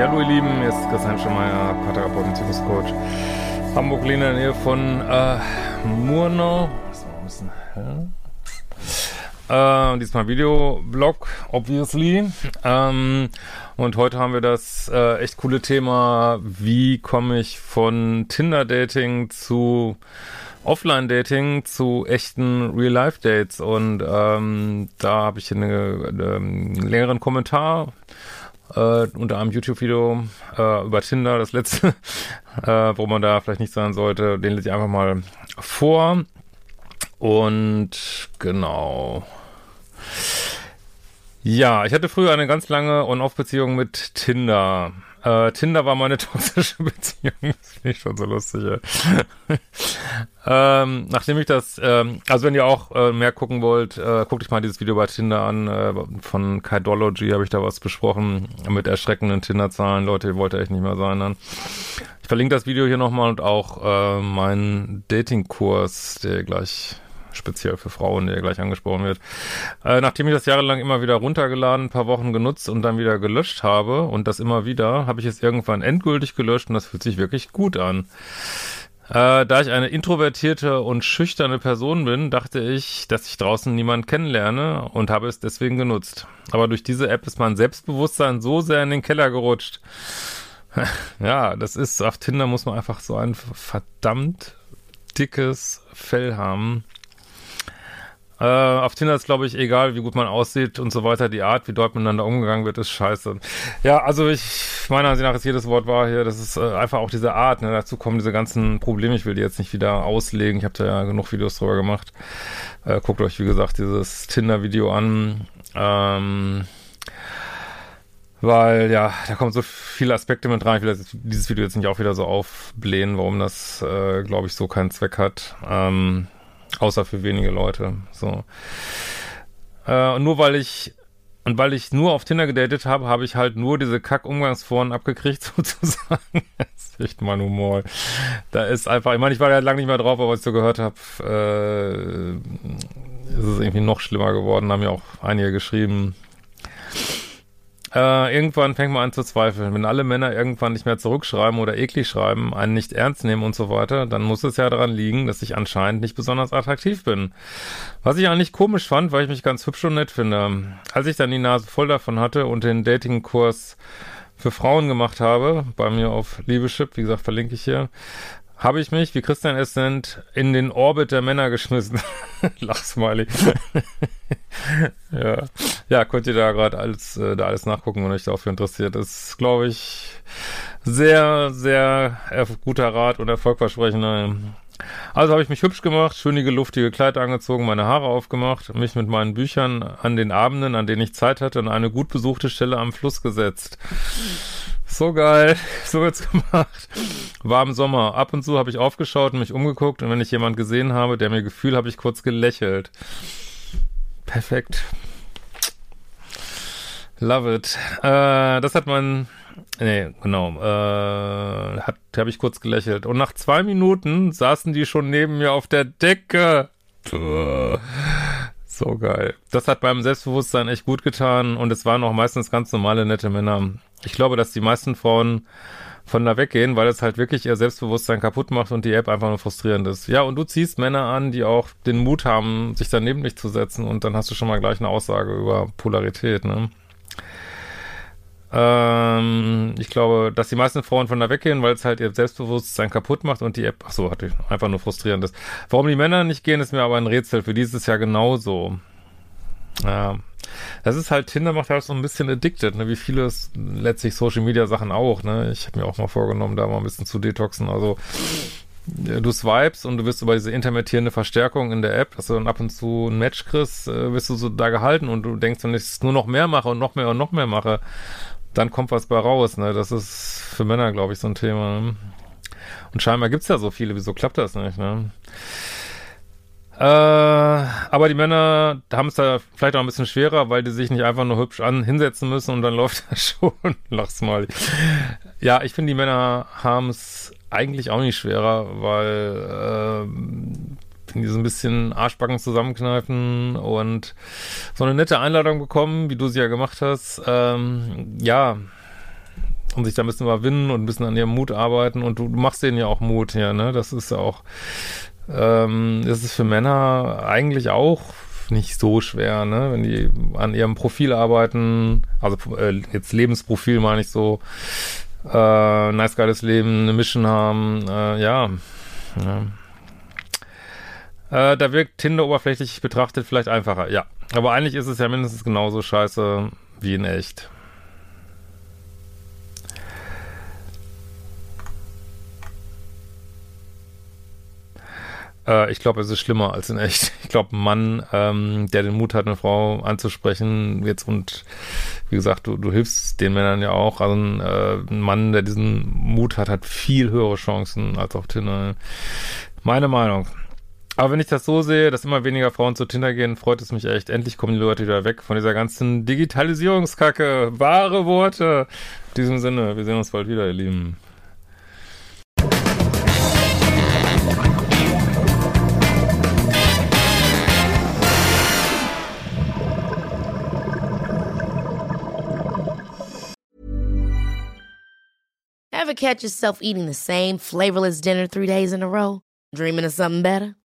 Ja, hallo ihr Lieben, hier ist Christian Schemeier, Paartherapeut und Psychoscoach. Hamburg in der Nähe von äh, Murnau. Das war ein bisschen hell. Äh, diesmal Videoblog, obviously. Ähm, und heute haben wir das äh, echt coole Thema, wie komme ich von Tinder-Dating zu Offline-Dating zu echten Real-Life-Dates. Und ähm, da habe ich eine, einen längeren Kommentar äh, unter einem YouTube-Video äh, über Tinder, das letzte, äh, wo man da vielleicht nicht sein sollte. Den lese ich einfach mal vor. Und genau. Ja, ich hatte früher eine ganz lange On-Off-Beziehung mit Tinder. Äh, Tinder war meine toxische Beziehung. Das finde ich schon so lustig. Ja. ähm, nachdem ich das, ähm, also wenn ihr auch äh, mehr gucken wollt, äh, guckt euch mal dieses Video bei Tinder an. Äh, von Kydology habe ich da was besprochen mit erschreckenden Tinder-Zahlen. Leute, ihr wollt echt nicht mehr sein dann. Ich verlinke das Video hier nochmal und auch äh, meinen Dating-Kurs, der gleich speziell für Frauen, der gleich angesprochen wird. Äh, nachdem ich das jahrelang immer wieder runtergeladen, ein paar Wochen genutzt und dann wieder gelöscht habe und das immer wieder, habe ich es irgendwann endgültig gelöscht und das fühlt sich wirklich gut an. Äh, da ich eine introvertierte und schüchterne Person bin, dachte ich, dass ich draußen niemanden kennenlerne und habe es deswegen genutzt. Aber durch diese App ist mein Selbstbewusstsein so sehr in den Keller gerutscht. ja, das ist, auf Tinder muss man einfach so ein verdammt dickes Fell haben. Äh, auf Tinder ist, glaube ich, egal, wie gut man aussieht und so weiter. Die Art, wie dort miteinander umgegangen wird, ist scheiße. Ja, also ich, meiner Ansicht nach ist jedes Wort wahr hier. Das ist äh, einfach auch diese Art. Ne? Dazu kommen diese ganzen Probleme. Ich will die jetzt nicht wieder auslegen. Ich habe da ja genug Videos drüber gemacht. Äh, guckt euch, wie gesagt, dieses Tinder-Video an. Ähm, weil, ja, da kommen so viele Aspekte mit rein. Ich will dieses Video jetzt nicht auch wieder so aufblähen, warum das, äh, glaube ich, so keinen Zweck hat. Ähm, Außer für wenige Leute. So. Äh, und nur weil ich und weil ich nur auf Tinder gedatet habe, habe ich halt nur diese Kack-Umgangsforen abgekriegt, sozusagen. das ist echt mein Humor. Da ist einfach, ich meine, ich war ja lange nicht mehr drauf, aber was ich so gehört habe, äh, ist es irgendwie noch schlimmer geworden, haben ja auch einige geschrieben. Äh, irgendwann fängt man an zu zweifeln. Wenn alle Männer irgendwann nicht mehr zurückschreiben oder eklig schreiben, einen nicht ernst nehmen und so weiter, dann muss es ja daran liegen, dass ich anscheinend nicht besonders attraktiv bin. Was ich eigentlich komisch fand, weil ich mich ganz hübsch und nett finde. Als ich dann die Nase voll davon hatte und den Datingkurs für Frauen gemacht habe, bei mir auf Liebeschip, wie gesagt, verlinke ich hier, habe ich mich, wie Christian es nennt, in den Orbit der Männer geschmissen. Lachsmiley. ja. ja, könnt ihr da gerade alles, äh, da alles nachgucken, wenn euch dafür interessiert. Ist, glaube ich, sehr, sehr guter Rat und erfolgversprechender. Also habe ich mich hübsch gemacht, schönige, luftige Kleider angezogen, meine Haare aufgemacht, mich mit meinen Büchern an den Abenden, an denen ich Zeit hatte, an eine gut besuchte Stelle am Fluss gesetzt. So geil, so wird's gemacht. War im Sommer. Ab und zu habe ich aufgeschaut und mich umgeguckt und wenn ich jemand gesehen habe, der mir gefühl, habe ich kurz gelächelt. Perfekt. Love it. Äh, das hat man, nee, genau, äh, hat, habe ich kurz gelächelt. Und nach zwei Minuten saßen die schon neben mir auf der Decke. So geil. Das hat beim Selbstbewusstsein echt gut getan und es waren auch meistens ganz normale, nette Männer. Ich glaube, dass die meisten Frauen von da weggehen, weil es halt wirklich ihr Selbstbewusstsein kaputt macht und die App einfach nur frustrierend ist. Ja, und du ziehst Männer an, die auch den Mut haben, sich daneben nicht zu setzen und dann hast du schon mal gleich eine Aussage über Polarität, ne? Ähm, ich glaube, dass die meisten Frauen von da weggehen, weil es halt ihr Selbstbewusstsein kaputt macht und die App, ach so, hatte einfach nur frustrierend ist. Warum die Männer nicht gehen, ist mir aber ein Rätsel. Für dieses Jahr genauso. Ja. Das ist halt, Tinder macht halt so ein bisschen addicted, ne? wie viele letztlich Social Media Sachen auch, ne? Ich habe mir auch mal vorgenommen, da mal ein bisschen zu detoxen. Also du swipes und du wirst über diese intermittierende Verstärkung in der App, dass du dann ab und zu ein Match kriegst, äh, wirst du so da gehalten und du denkst, wenn ich es nur noch mehr mache und noch mehr und noch mehr mache, dann kommt was bei raus, ne? Das ist für Männer, glaube ich, so ein Thema. Ne? Und scheinbar gibt's ja so viele, wieso klappt das nicht, ne? Äh, aber die Männer haben es da vielleicht auch ein bisschen schwerer, weil die sich nicht einfach nur hübsch an hinsetzen müssen und dann läuft das schon. Lach's mal. Ja, ich finde, die Männer haben es eigentlich auch nicht schwerer, weil die so ein bisschen Arschbacken zusammenkneifen und so eine nette Einladung bekommen, wie du sie ja gemacht hast. Ähm, ja, und sich da ein bisschen überwinden und ein bisschen an ihrem Mut arbeiten und du, du machst denen ja auch Mut, ja, ne? Das ist ja auch ähm, ist es für Männer eigentlich auch nicht so schwer, ne? Wenn die an ihrem Profil arbeiten, also äh, jetzt Lebensprofil meine ich so, äh, nice geiles Leben, eine Mission haben, äh, ja. ja. Äh, da wirkt Tinder oberflächlich betrachtet vielleicht einfacher, ja. Aber eigentlich ist es ja mindestens genauso scheiße wie in echt. Äh, ich glaube, es ist schlimmer als in echt. Ich glaube, ein Mann, ähm, der den Mut hat, eine Frau anzusprechen, jetzt und wie gesagt, du, du hilfst den Männern ja auch. Also ein, äh, ein Mann, der diesen Mut hat, hat viel höhere Chancen als auf Tinder. Meine Meinung. Aber wenn ich das so sehe, dass immer weniger Frauen zu Tinder gehen, freut es mich echt. Endlich kommen die Leute wieder weg von dieser ganzen Digitalisierungskacke. Wahre Worte. In diesem Sinne, wir sehen uns bald wieder, ihr Lieben. Ever catch yourself eating the same flavorless dinner three days in a row? Dreaming of something better?